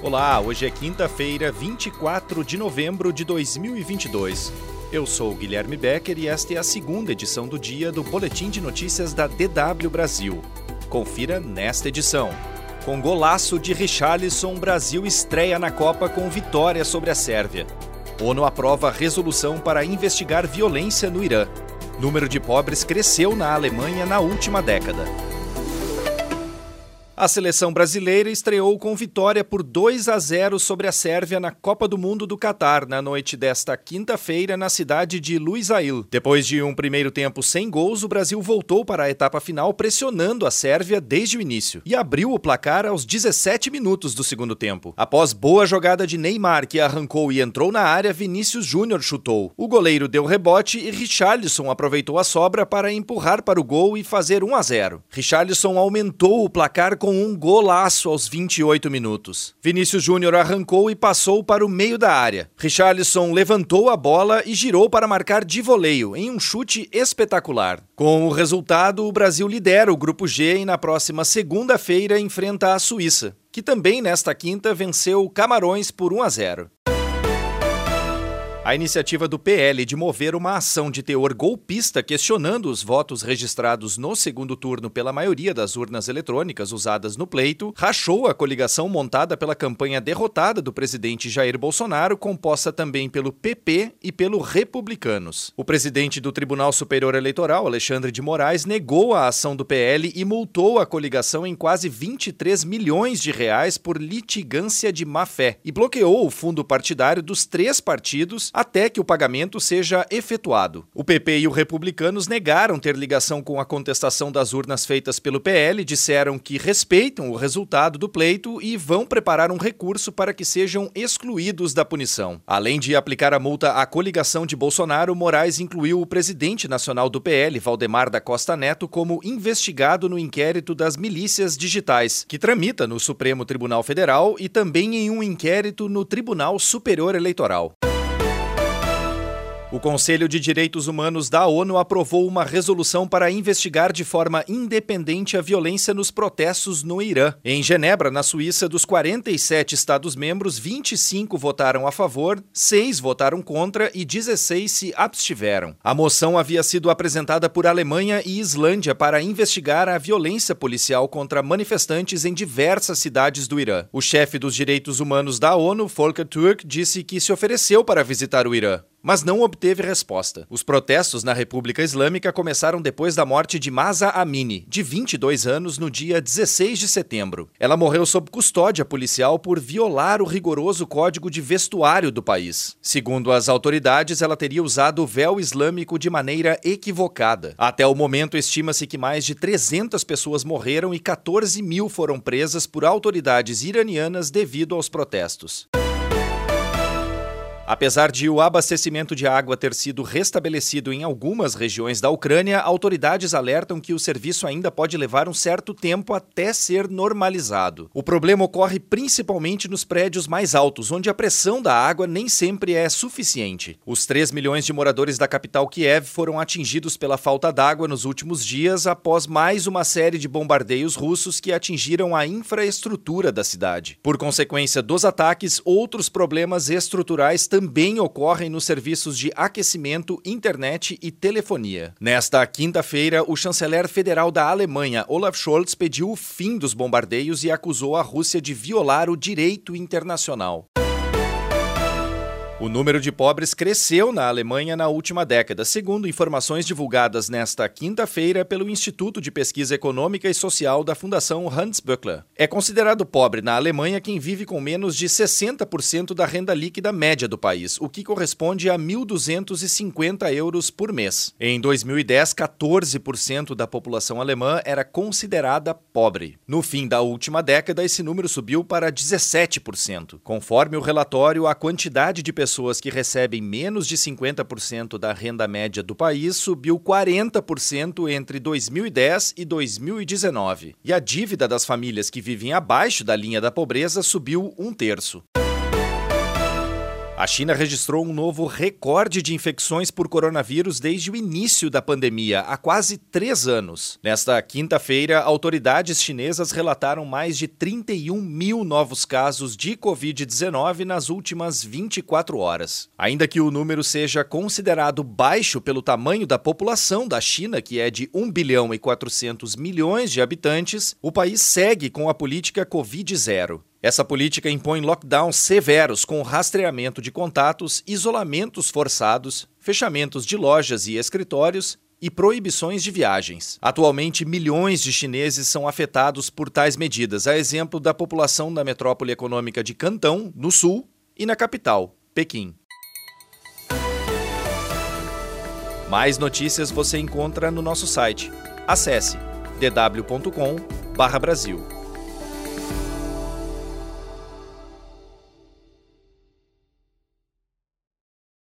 Olá, hoje é quinta-feira, 24 de novembro de 2022. Eu sou Guilherme Becker e esta é a segunda edição do dia do Boletim de Notícias da DW Brasil. Confira nesta edição. Com golaço de Richarlison, Brasil estreia na Copa com vitória sobre a Sérvia. ONU aprova resolução para investigar violência no Irã. Número de pobres cresceu na Alemanha na última década. A seleção brasileira estreou com vitória por 2 a 0 sobre a Sérvia na Copa do Mundo do Catar na noite desta quinta-feira na cidade de Luisail. Depois de um primeiro tempo sem gols, o Brasil voltou para a etapa final pressionando a Sérvia desde o início e abriu o placar aos 17 minutos do segundo tempo. Após boa jogada de Neymar que arrancou e entrou na área, Vinícius Júnior chutou. O goleiro deu rebote e Richarlison aproveitou a sobra para empurrar para o gol e fazer 1 a 0. Richarlison aumentou o placar com com um golaço aos 28 minutos. Vinícius Júnior arrancou e passou para o meio da área. Richarlison levantou a bola e girou para marcar de voleio, em um chute espetacular. Com o resultado, o Brasil lidera o Grupo G e na próxima segunda-feira enfrenta a Suíça, que também nesta quinta venceu Camarões por 1 a 0. A iniciativa do PL de mover uma ação de teor golpista questionando os votos registrados no segundo turno pela maioria das urnas eletrônicas usadas no pleito rachou a coligação montada pela campanha derrotada do presidente Jair Bolsonaro, composta também pelo PP e pelo Republicanos. O presidente do Tribunal Superior Eleitoral, Alexandre de Moraes, negou a ação do PL e multou a coligação em quase 23 milhões de reais por litigância de má-fé e bloqueou o fundo partidário dos três partidos até que o pagamento seja efetuado. O PP e o Republicanos negaram ter ligação com a contestação das urnas feitas pelo PL, disseram que respeitam o resultado do pleito e vão preparar um recurso para que sejam excluídos da punição. Além de aplicar a multa à coligação de Bolsonaro, Moraes incluiu o presidente nacional do PL, Valdemar da Costa Neto, como investigado no inquérito das milícias digitais, que tramita no Supremo Tribunal Federal e também em um inquérito no Tribunal Superior Eleitoral. O Conselho de Direitos Humanos da ONU aprovou uma resolução para investigar de forma independente a violência nos protestos no Irã. Em Genebra, na Suíça, dos 47 Estados-membros, 25 votaram a favor, 6 votaram contra e 16 se abstiveram. A moção havia sido apresentada por Alemanha e Islândia para investigar a violência policial contra manifestantes em diversas cidades do Irã. O chefe dos direitos humanos da ONU, Volker Turk, disse que se ofereceu para visitar o Irã mas não obteve resposta. Os protestos na República Islâmica começaram depois da morte de Masa Amini, de 22 anos, no dia 16 de setembro. Ela morreu sob custódia policial por violar o rigoroso código de vestuário do país. Segundo as autoridades, ela teria usado o véu islâmico de maneira equivocada. Até o momento, estima-se que mais de 300 pessoas morreram e 14 mil foram presas por autoridades iranianas devido aos protestos. Apesar de o abastecimento de água ter sido restabelecido em algumas regiões da Ucrânia, autoridades alertam que o serviço ainda pode levar um certo tempo até ser normalizado. O problema ocorre principalmente nos prédios mais altos, onde a pressão da água nem sempre é suficiente. Os 3 milhões de moradores da capital Kiev foram atingidos pela falta d'água nos últimos dias após mais uma série de bombardeios russos que atingiram a infraestrutura da cidade. Por consequência dos ataques, outros problemas estruturais também também ocorrem nos serviços de aquecimento, internet e telefonia. Nesta quinta-feira, o chanceler federal da Alemanha, Olaf Scholz, pediu o fim dos bombardeios e acusou a Rússia de violar o direito internacional. O número de pobres cresceu na Alemanha na última década, segundo informações divulgadas nesta quinta-feira pelo Instituto de Pesquisa Econômica e Social da Fundação Hans Böckler. É considerado pobre na Alemanha quem vive com menos de 60% da renda líquida média do país, o que corresponde a 1.250 euros por mês. Em 2010, 14% da população alemã era considerada pobre. No fim da última década, esse número subiu para 17%. Conforme o relatório, a quantidade de pessoas pessoas que recebem menos de 50% da renda média do país subiu 40% entre 2010 e 2019. E a dívida das famílias que vivem abaixo da linha da pobreza subiu um terço. A China registrou um novo recorde de infecções por coronavírus desde o início da pandemia, há quase três anos. Nesta quinta-feira, autoridades chinesas relataram mais de 31 mil novos casos de Covid-19 nas últimas 24 horas. Ainda que o número seja considerado baixo pelo tamanho da população da China, que é de 1 bilhão e 400 milhões de habitantes, o país segue com a política Covid-0. Essa política impõe lockdowns severos com rastreamento de contatos, isolamentos forçados, fechamentos de lojas e escritórios e proibições de viagens. Atualmente, milhões de chineses são afetados por tais medidas, a exemplo da população da metrópole econômica de Cantão, no sul, e na capital, Pequim. Mais notícias você encontra no nosso site. Acesse dw.com/brasil.